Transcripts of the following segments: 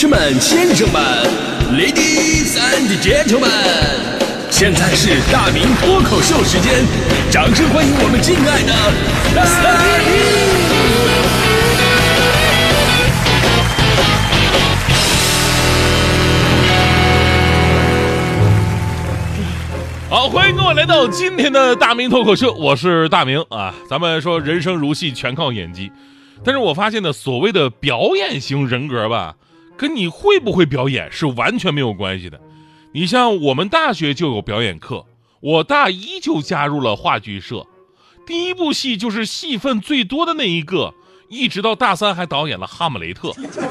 士们、先生们，Ladies and Gentlemen，现在是大明脱口秀时间，掌声欢迎我们敬爱的大明！好，欢迎各位来到今天的大明脱口秀，我是大明啊。咱们说人生如戏，全靠演技。但是我发现呢，所谓的表演型人格吧，跟你会不会表演是完全没有关系的。你像我们大学就有表演课，我大一就加入了话剧社，第一部戏就是戏份最多的那一个，一直到大三还导演了《哈姆雷特》，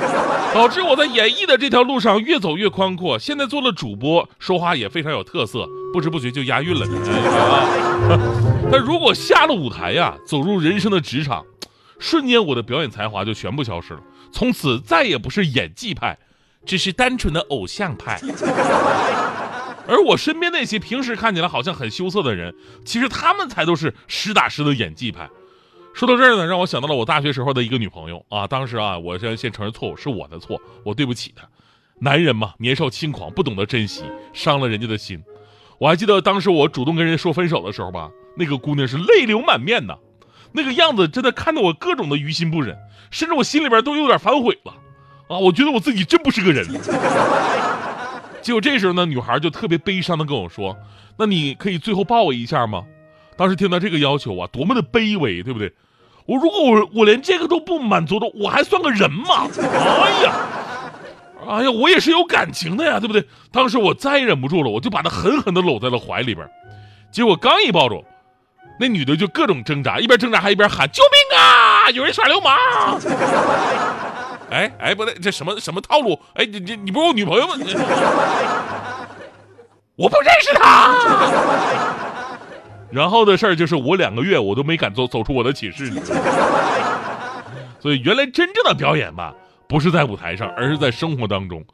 导致我在演艺的这条路上越走越宽阔。现在做了主播，说话也非常有特色，不知不觉就押韵了。但如果下了舞台呀，走入人生的职场。瞬间，我的表演才华就全部消失了，从此再也不是演技派，只是单纯的偶像派。而我身边那些平时看起来好像很羞涩的人，其实他们才都是实打实的演技派。说到这儿呢，让我想到了我大学时候的一个女朋友啊，当时啊，我先先承认错误，是我的错，我对不起她。男人嘛，年少轻狂，不懂得珍惜，伤了人家的心。我还记得当时我主动跟人家说分手的时候吧，那个姑娘是泪流满面的。那个样子真的看得我各种的于心不忍，甚至我心里边都有点反悔了，啊，我觉得我自己真不是个人。结果这时候呢，女孩就特别悲伤的跟我说：“那你可以最后抱我一下吗？”当时听到这个要求啊，多么的卑微，对不对？我如果我我连这个都不满足的，我还算个人吗？哎呀，哎呀，我也是有感情的呀，对不对？当时我再也忍不住了，我就把她狠狠的搂在了怀里边，结果刚一抱住。那女的就各种挣扎，一边挣扎还一边喊：“救命啊！有人耍流氓！”哎哎，不对，这什么什么套路？哎，你你你不是我女朋友吗？我不认识她。然后的事儿就是我两个月我都没敢走走出我的寝室。所以原来真正的表演吧，不是在舞台上，而是在生活当中。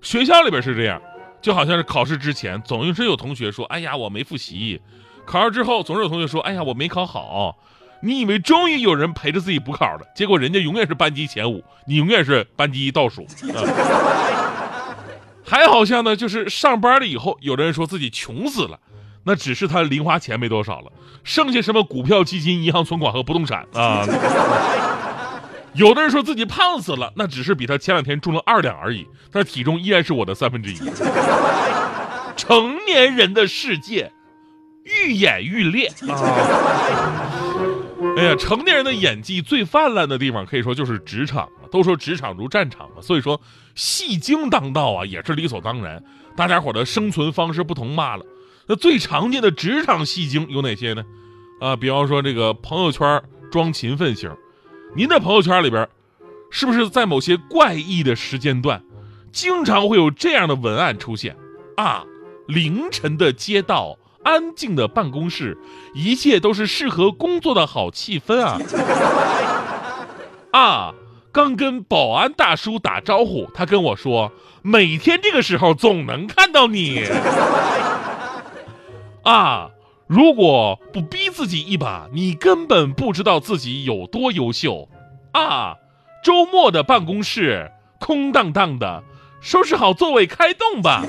学校里边是这样，就好像是考试之前，总是有同学说：“哎呀，我没复习。”考上之后，总是有同学说：“哎呀，我没考好。”你以为终于有人陪着自己补考了，结果人家永远是班级前五，你永远是班级倒数。还好像呢，就是上班了以后，有的人说自己穷死了，那只是他零花钱没多少了，剩下什么股票、基金、银行存款和不动产啊。有的人说自己胖死了，那只是比他前两天重了二两而已，但体重依然是我的三分之一。成年人的世界。愈演愈烈啊！哎呀，成年人的演技最泛滥的地方，可以说就是职场了。都说职场如战场嘛，所以说戏精当道啊，也是理所当然。大家伙的生存方式不同罢了。那最常见的职场戏精有哪些呢？啊，比方说这个朋友圈装勤奋型，您的朋友圈里边，是不是在某些怪异的时间段，经常会有这样的文案出现？啊，凌晨的街道。安静的办公室，一切都是适合工作的好气氛啊！啊，刚跟保安大叔打招呼，他跟我说，每天这个时候总能看到你。啊，如果不逼自己一把，你根本不知道自己有多优秀。啊，周末的办公室空荡荡的，收拾好座位，开动吧。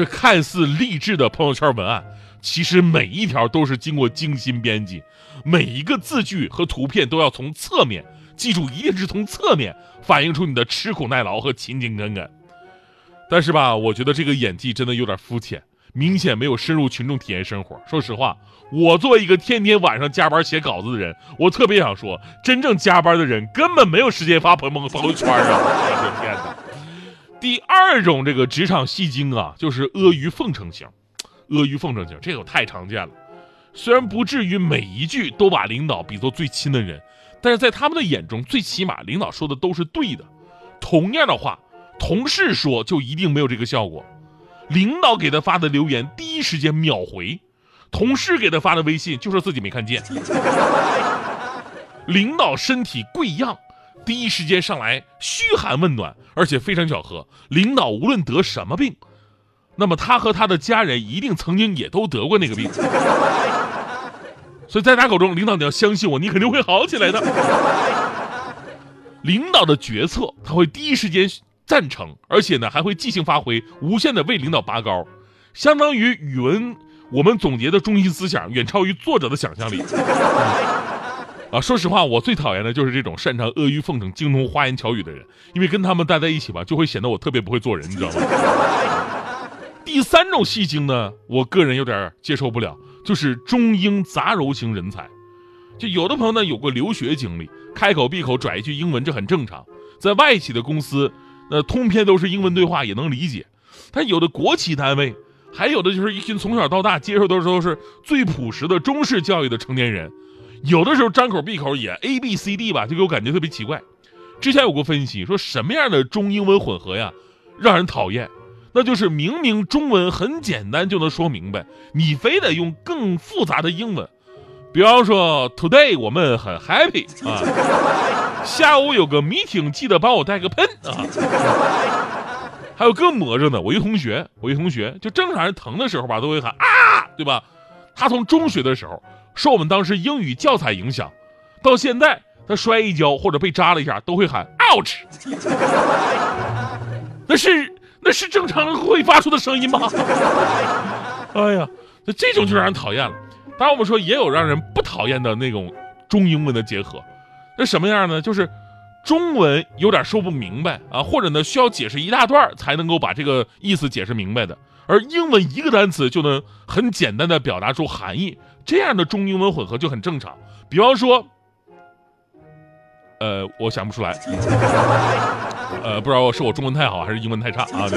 这看似励志的朋友圈文案，其实每一条都是经过精心编辑，每一个字句和图片都要从侧面，记住一定是从侧面反映出你的吃苦耐劳和勤勤恳恳。但是吧，我觉得这个演技真的有点肤浅，明显没有深入群众体验生活。说实话，我作为一个天天晚上加班写稿子的人，我特别想说，真正加班的人根本没有时间发朋朋朋友圈啊！我的天哪！第二种这个职场戏精啊，就是阿谀奉承型。阿谀奉承型这个太常见了，虽然不至于每一句都把领导比作最亲的人，但是在他们的眼中，最起码领导说的都是对的。同样的话，同事说就一定没有这个效果。领导给他发的留言，第一时间秒回；同事给他发的微信，就说自己没看见。领导身体贵样。第一时间上来嘘寒问暖，而且非常巧合，领导无论得什么病，那么他和他的家人一定曾经也都得过那个病。所以在他口中，领导你要相信我，你肯定会好起来的。领导的决策他会第一时间赞成，而且呢还会即兴发挥，无限的为领导拔高，相当于语文我们总结的中心思想远超于作者的想象力。啊，说实话，我最讨厌的就是这种擅长阿谀奉承、精通花言巧语的人，因为跟他们待在一起吧，就会显得我特别不会做人，你知道吗？第三种戏精呢，我个人有点接受不了，就是中英杂糅型人才。就有的朋友呢有过留学经历，开口闭口拽一句英文，这很正常。在外企的公司，那通篇都是英文对话，也能理解。但有的国企单位，还有的就是一群从小到大接受的都是最朴实的中式教育的成年人。有的时候张口闭口也 A B C D 吧，就给我感觉特别奇怪。之前有过分析说，什么样的中英文混合呀，让人讨厌？那就是明明中文很简单就能说明白，你非得用更复杂的英文。比方说，Today 我们很 happy 啊，下午有个 meeting，记得帮我带个 pen 啊。还有更魔怔的，我一同学，我一同学，就正常人疼的时候吧，都会喊啊，对吧？他从中学的时候。受我们当时英语教材影响，到现在他摔一跤或者被扎了一下，都会喊 ouch。那是那是正常会发出的声音吗？哎呀，那这种就让人讨厌了。当然我们说也有让人不讨厌的那种中英文的结合，那什么样呢？就是中文有点说不明白啊，或者呢需要解释一大段才能够把这个意思解释明白的，而英文一个单词就能很简单的表达出含义。这样的中英文混合就很正常，比方说，呃，我想不出来，呃，不知道是我中文太好还是英文太差啊。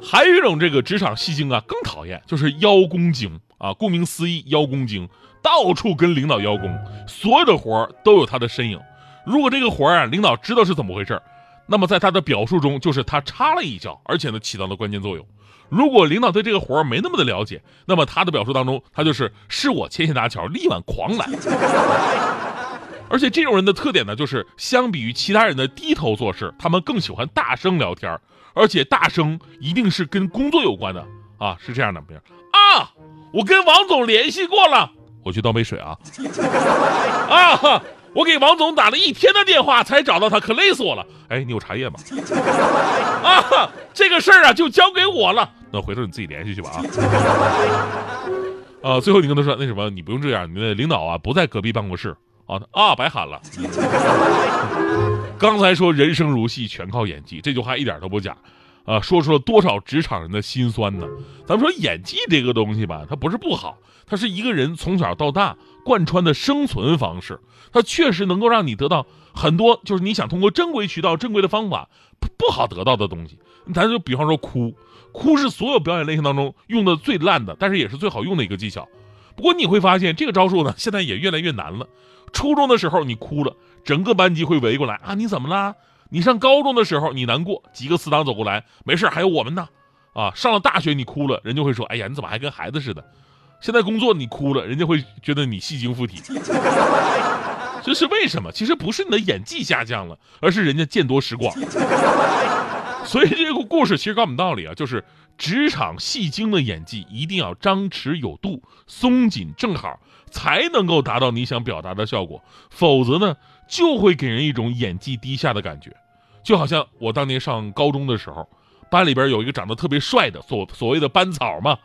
还有一种这个职场戏精啊，更讨厌，就是邀功精啊。顾名思义，邀功精到处跟领导邀功，所有的活都有他的身影。如果这个活啊，领导知道是怎么回事，那么在他的表述中，就是他插了一脚，而且呢，起到了关键作用。如果领导对这个活儿没那么的了解，那么他的表述当中，他就是是我牵线搭桥，力挽狂澜。而且这种人的特点呢，就是相比于其他人的低头做事，他们更喜欢大声聊天，而且大声一定是跟工作有关的啊，是这样的，比如啊，我跟王总联系过了，我去倒杯水啊，啊。我给王总打了一天的电话才找到他，可累死我了。哎，你有茶叶吗？啊，这个事儿啊就交给我了。那回头你自己联系去吧啊。啊，最后你跟他说那什么，你不用这样，你的领导啊不在隔壁办公室啊啊，白喊了。刚才说人生如戏，全靠演技，这句话一点都不假。啊，说出了多少职场人的心酸呢？咱们说演技这个东西吧，它不是不好，它是一个人从小到大贯穿的生存方式。它确实能够让你得到很多，就是你想通过正规渠道、正规的方法不不好得到的东西。咱就比方说哭，哭是所有表演类型当中用的最烂的，但是也是最好用的一个技巧。不过你会发现，这个招数呢，现在也越来越难了。初中的时候你哭了，整个班级会围过来啊，你怎么了？你上高中的时候，你难过，几个死党走过来，没事，还有我们呢，啊，上了大学你哭了，人就会说，哎呀，你怎么还跟孩子似的？现在工作你哭了，人家会觉得你戏精附体，这是为什么？其实不是你的演技下降了，而是人家见多识广。所以这个故事其实告诉我们道理啊，就是职场戏精的演技一定要张弛有度，松紧正好，才能够达到你想表达的效果，否则呢？就会给人一种演技低下的感觉，就好像我当年上高中的时候，班里边有一个长得特别帅的所所谓的班草嘛，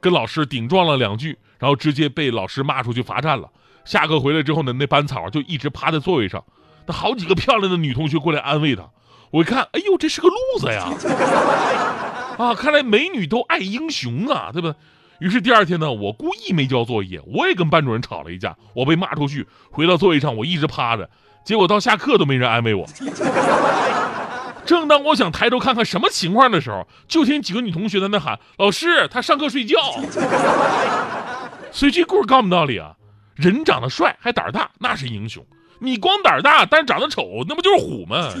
跟老师顶撞了两句，然后直接被老师骂出去罚站了。下课回来之后呢，那班草就一直趴在座位上，那好几个漂亮的女同学过来安慰他。我一看，哎呦，这是个路子呀！啊，看来美女都爱英雄啊，对吧？于是第二天呢，我故意没交作业，我也跟班主任吵了一架，我被骂出去，回到座位上，我一直趴着。结果到下课都没人安慰我。正当我想抬头看看什么情况的时候，就听几个女同学在那喊：“老师，他上课睡觉。”所以这故事告诉我们道理啊，人长得帅还胆大，那是英雄；你光胆大但是长得丑，那不就是虎吗？